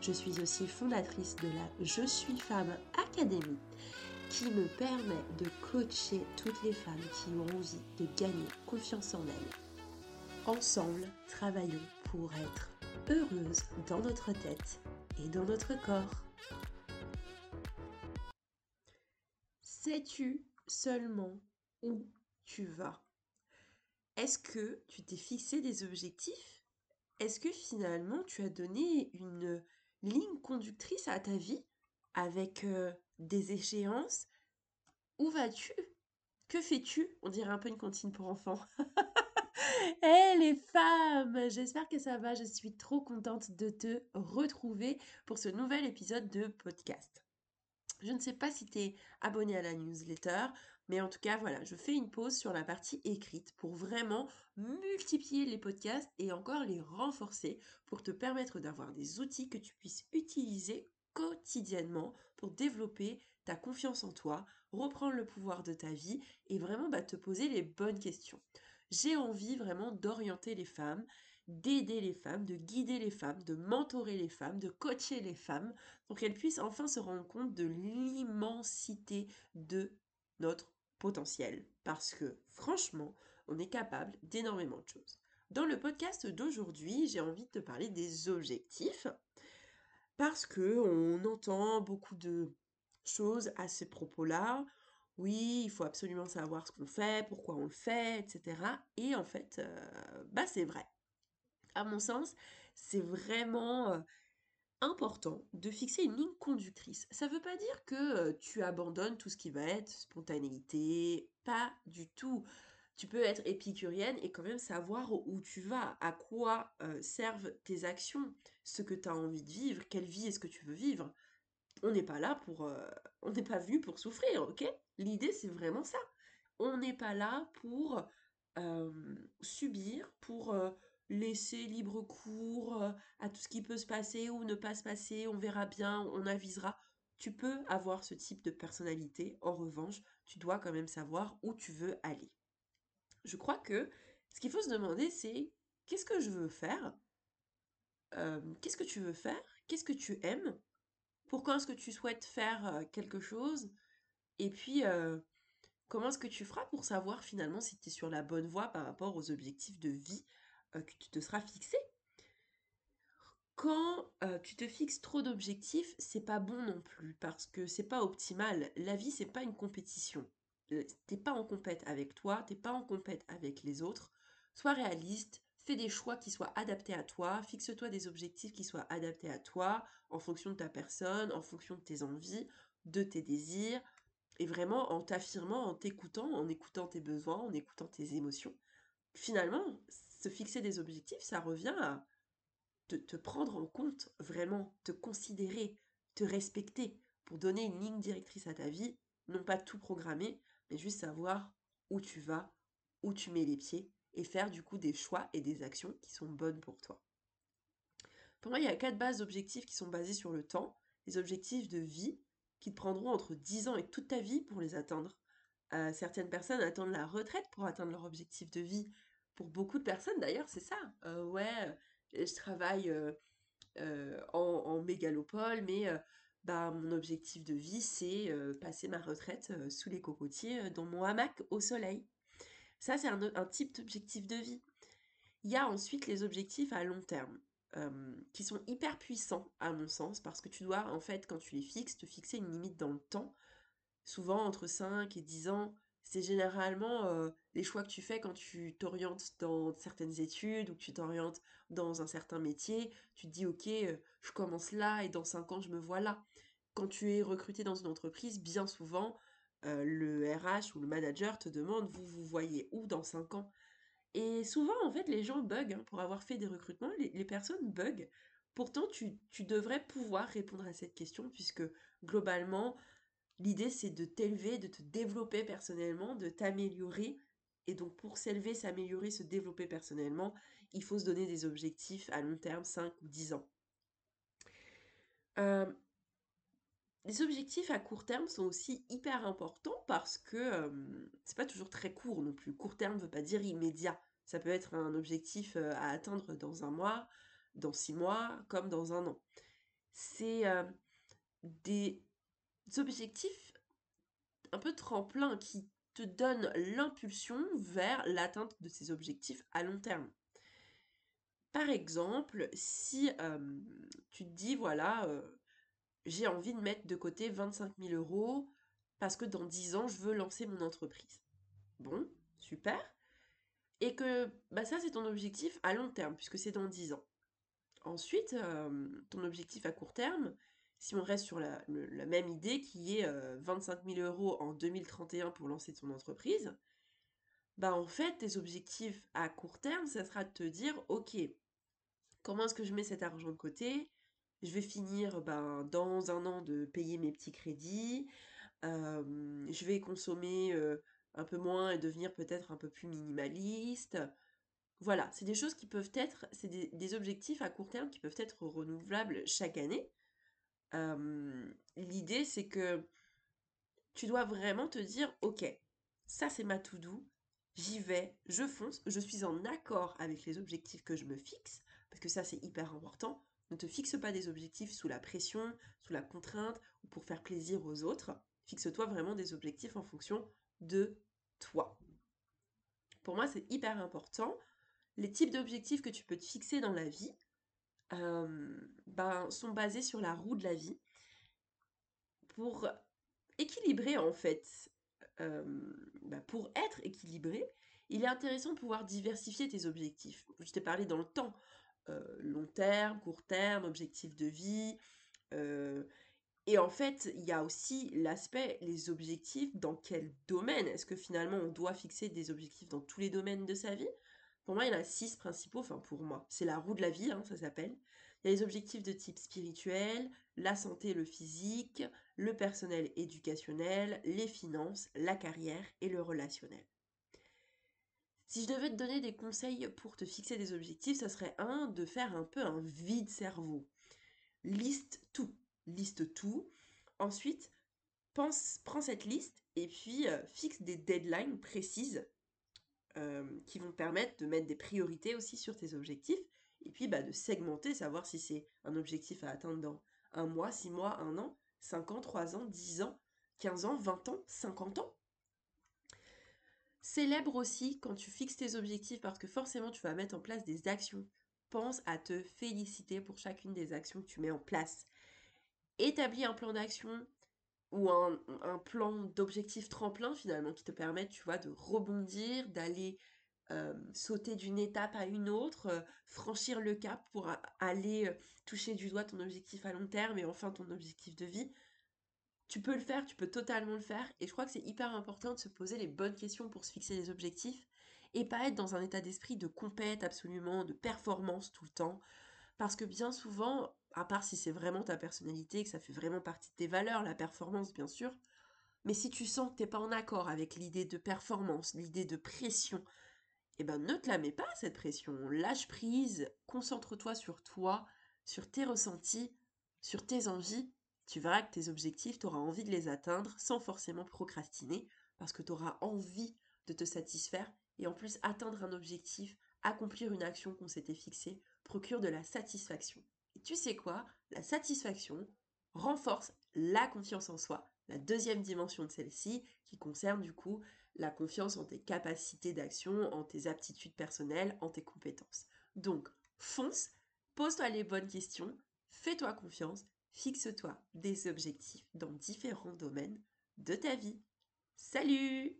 Je suis aussi fondatrice de la Je suis femme Académie qui me permet de coacher toutes les femmes qui ont envie de gagner confiance en elles. Ensemble, travaillons pour être heureuses dans notre tête et dans notre corps. Sais-tu seulement où tu vas? Est-ce que tu t'es fixé des objectifs? Est-ce que finalement tu as donné une ligne conductrice à ta vie avec des échéances? Où vas-tu? Que fais-tu? On dirait un peu une cantine pour enfants. Hé les femmes J'espère que ça va. Je suis trop contente de te retrouver pour ce nouvel épisode de podcast. Je ne sais pas si tu es abonné à la newsletter, mais en tout cas, voilà, je fais une pause sur la partie écrite pour vraiment multiplier les podcasts et encore les renforcer pour te permettre d'avoir des outils que tu puisses utiliser quotidiennement pour développer ta confiance en toi, reprendre le pouvoir de ta vie et vraiment bah, te poser les bonnes questions. J'ai envie vraiment d'orienter les femmes, d'aider les femmes, de guider les femmes, de mentorer les femmes, de coacher les femmes pour qu'elles puissent enfin se rendre compte de l'immensité de notre potentiel parce que franchement, on est capable d'énormément de choses. Dans le podcast d'aujourd'hui, j'ai envie de te parler des objectifs parce que on entend beaucoup de choses à ces propos-là. Oui, il faut absolument savoir ce qu'on fait, pourquoi on le fait, etc. Et en fait, euh, bah c'est vrai. À mon sens, c'est vraiment euh, important de fixer une ligne conductrice. Ça ne veut pas dire que tu abandonnes tout ce qui va être spontanéité, pas du tout. Tu peux être épicurienne et quand même savoir où tu vas, à quoi servent tes actions, ce que tu as envie de vivre, quelle vie est-ce que tu veux vivre. On n'est pas là pour... on n'est pas venu pour souffrir, ok? L'idée, c'est vraiment ça. On n'est pas là pour subir, pour laisser libre cours euh, à tout ce qui peut se passer ou ne pas se passer, on verra bien, on avisera. Tu peux avoir ce type de personnalité, en revanche, tu dois quand même savoir où tu veux aller. Je crois que ce qu'il faut se demander, c'est qu'est-ce que je veux faire? Euh, Qu'est-ce que tu veux faire? Qu'est-ce que tu aimes? Pourquoi est-ce que tu souhaites faire euh, quelque chose? Et puis, comment est-ce que tu feras pour savoir finalement si tu es sur la bonne voie par rapport aux objectifs de vie euh, que tu te seras fixé. Quand euh, tu te fixes trop d'objectifs, c'est pas bon non plus parce que c'est pas optimal. La vie, c'est pas une compétition. Euh, t'es pas en compète avec toi, t'es pas en compète avec les autres. Sois réaliste, fais des choix qui soient adaptés à toi, fixe-toi des objectifs qui soient adaptés à toi, en fonction de ta personne, en fonction de tes envies, de tes désirs, et vraiment en t'affirmant, en t'écoutant, en écoutant tes besoins, en écoutant tes émotions. Finalement, se fixer des objectifs, ça revient à te, prendre en compte vraiment, te considérer, te respecter pour donner une ligne directrice à ta vie, non pas tout programmer, mais juste savoir où tu vas, où tu mets les pieds et faire du coup des choix et des actions qui sont bonnes pour toi. Pour moi, il y a quatre bases d'objectifs qui sont basés sur le temps, les objectifs de vie qui te prendront entre 10 ans et toute ta vie pour les atteindre. Euh, certaines personnes attendent la retraite pour atteindre leur objectif de vie pour beaucoup de personnes d'ailleurs, c'est ça. Euh, ouais, je travaille euh, euh, en, mégalopole, mais bah, mon objectif de vie, c'est passer ma retraite sous les cocotiers dans mon hamac au soleil. Ça, c'est un, un, type d'objectif de vie. Il y a ensuite les objectifs à long terme. qui sont hyper puissants à mon sens parce que tu dois en fait quand tu les fixes te fixer une limite dans le temps souvent entre 5 et 10 ans c'est généralement euh, les choix que tu fais quand tu t'orientes dans certaines études ou que tu t'orientes dans un certain métier. Tu te dis, ok, euh, je commence là et dans cinq ans, je me vois là. Quand tu es recruté dans une entreprise, bien souvent, euh, le RH ou le manager te demande, vous vous voyez où dans cinq ans? Et souvent, en fait, les gens bug hein, pour avoir fait des recrutements, les, personnes bug. Pourtant, tu, tu devrais pouvoir répondre à cette question puisque globalement, L'idée, c'est de t'élever, de te développer personnellement, de t'améliorer. Et donc, pour s'élever, s'améliorer, se développer personnellement, il faut se donner des objectifs à long terme, 5 ou 10 ans. Euh, les objectifs à court terme sont aussi hyper importants parce que euh, c'est pas toujours très court non plus. Court terme ne veut pas dire immédiat. Ça peut être un objectif euh, à atteindre dans un mois, dans six mois, comme dans un an. C'est des objectifs un peu tremplin qui te donnent l'impulsion vers l'atteinte de ces objectifs à long terme. Par exemple, si tu te dis, voilà, j'ai envie de mettre de côté 25 000 euros parce que dans 10 ans, je veux lancer mon entreprise. Bon, super. Et que bah ça, c'est ton objectif à long terme, puisque c'est dans 10 ans. Ensuite, ton objectif à court terme, si on reste sur la, même idée qui est 25 000 euros en 2031 pour lancer ton entreprise, bah en fait, tes objectifs à court terme, ça sera de te dire, ok, comment est-ce que je mets cet argent de côté? Je vais finir ben, dans un an de payer mes petits crédits, je vais consommer un peu moins et devenir peut-être un peu plus minimaliste. Voilà, c'est des choses qui peuvent être, c'est des objectifs à court terme qui peuvent être renouvelables chaque année l'idée, c'est que tu dois vraiment te dire, ok, ça c'est ma to do, j'y vais, je fonce, je suis en accord avec les objectifs que je me fixe, parce que ça c'est hyper important. Ne te fixe pas des objectifs sous la pression, sous la contrainte ou pour faire plaisir aux autres. Fixe-toi vraiment des objectifs en fonction de toi. Pour moi, c'est hyper important. Les types d'objectifs que tu peux te fixer dans la vie, ben, sont basés sur la roue de la vie pour équilibrer en fait, ben, pour être équilibré, il est intéressant de pouvoir diversifier tes objectifs. Je t'ai parlé dans le temps, long terme, court terme, objectif de vie. et en fait, il y a aussi l'aspect, les objectifs, dans quel domaine? Est-ce que finalement on doit fixer des objectifs dans tous les domaines de sa vie? Pour moi, il y en a six principaux, enfin pour moi, c'est la roue de la vie, hein, ça s'appelle. Il y a les objectifs de type spirituel, la santé, le physique, le personnel éducationnel, les finances, la carrière et le relationnel. Si je devais te donner des conseils pour te fixer des objectifs, ça serait un, de faire un peu un vide cerveau. Liste tout, liste tout. Ensuite, pense, prends cette liste et puis euh, fixe des deadlines précises euh, qui vont permettre de mettre des priorités aussi sur tes objectifs et puis bah, de segmenter, savoir si c'est un objectif à atteindre dans un mois, six mois, un an, cinq ans, trois ans, dix ans, quinze ans, vingt ans, cinquante ans. Célèbre aussi quand tu fixes tes objectifs parce que forcément tu vas mettre en place des actions. Pense à te féliciter pour chacune des actions que tu mets en place. Établis un plan d'action ou un, plan d'objectif tremplin finalement qui te permet, tu vois, de rebondir, d'aller euh, sauter d'une étape à une autre, euh, franchir le cap pour aller euh, toucher du doigt ton objectif à long terme et enfin ton objectif de vie. Tu peux le faire, tu peux totalement le faire et je crois que c'est hyper important de se poser les bonnes questions pour se fixer des objectifs et pas être dans un état d'esprit de compète absolument, de performance tout le temps. Parce que bien souvent, à part si c'est vraiment ta personnalité, que ça fait vraiment partie de tes valeurs, la performance bien sûr, mais si tu sens que tu n'es pas en accord avec l'idée de performance, l'idée de pression, eh ben ne te la mets pas cette pression. Lâche prise, concentre-toi sur toi, sur tes ressentis, sur tes envies. Tu verras que tes objectifs, tu auras envie de les atteindre sans forcément procrastiner, parce que tu auras envie de te satisfaire. Et en plus, atteindre un objectif, accomplir une action qu'on s'était fixée, procure de la satisfaction. Tu sais quoi? La satisfaction renforce la confiance en soi, la deuxième dimension de celle-ci, qui concerne du coup la confiance en tes capacités d'action, en tes aptitudes personnelles, en tes compétences. Donc, fonce, pose-toi les bonnes questions, fais-toi confiance, fixe-toi des objectifs dans différents domaines de ta vie. Salut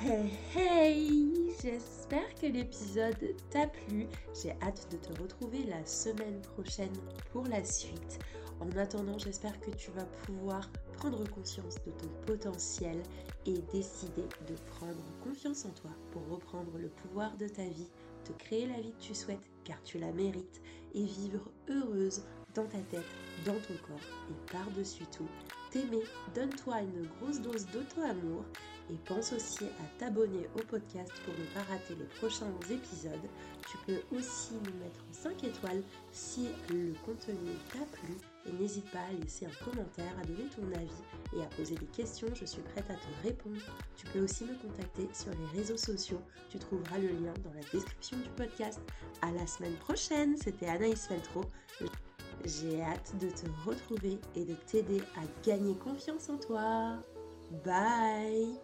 Hey hey J'espère que l'épisode t'a plu. J'ai hâte de te retrouver la semaine prochaine pour la suite. En attendant, j'espère que tu vas pouvoir prendre conscience de ton potentiel et décider de prendre confiance en toi pour reprendre le pouvoir de ta vie, te créer la vie que tu souhaites car tu la mérites et vivre heureuse dans ta tête, dans ton corps et par-dessus tout, t'aimer, donne-toi une grosse dose d'auto-amour et pense aussi à t'abonner au podcast pour ne pas rater les prochains épisodes. Tu peux aussi nous mettre 5 étoiles si le contenu t'a plu et n'hésite pas à laisser un commentaire, à donner ton avis et à poser des questions, je suis prête à te répondre. Tu peux aussi me contacter sur les réseaux sociaux, tu trouveras le lien dans la description du podcast. À la semaine prochaine, c'était Anaïs Feltro. J'ai hâte de te retrouver et de t'aider à gagner confiance en toi. Bye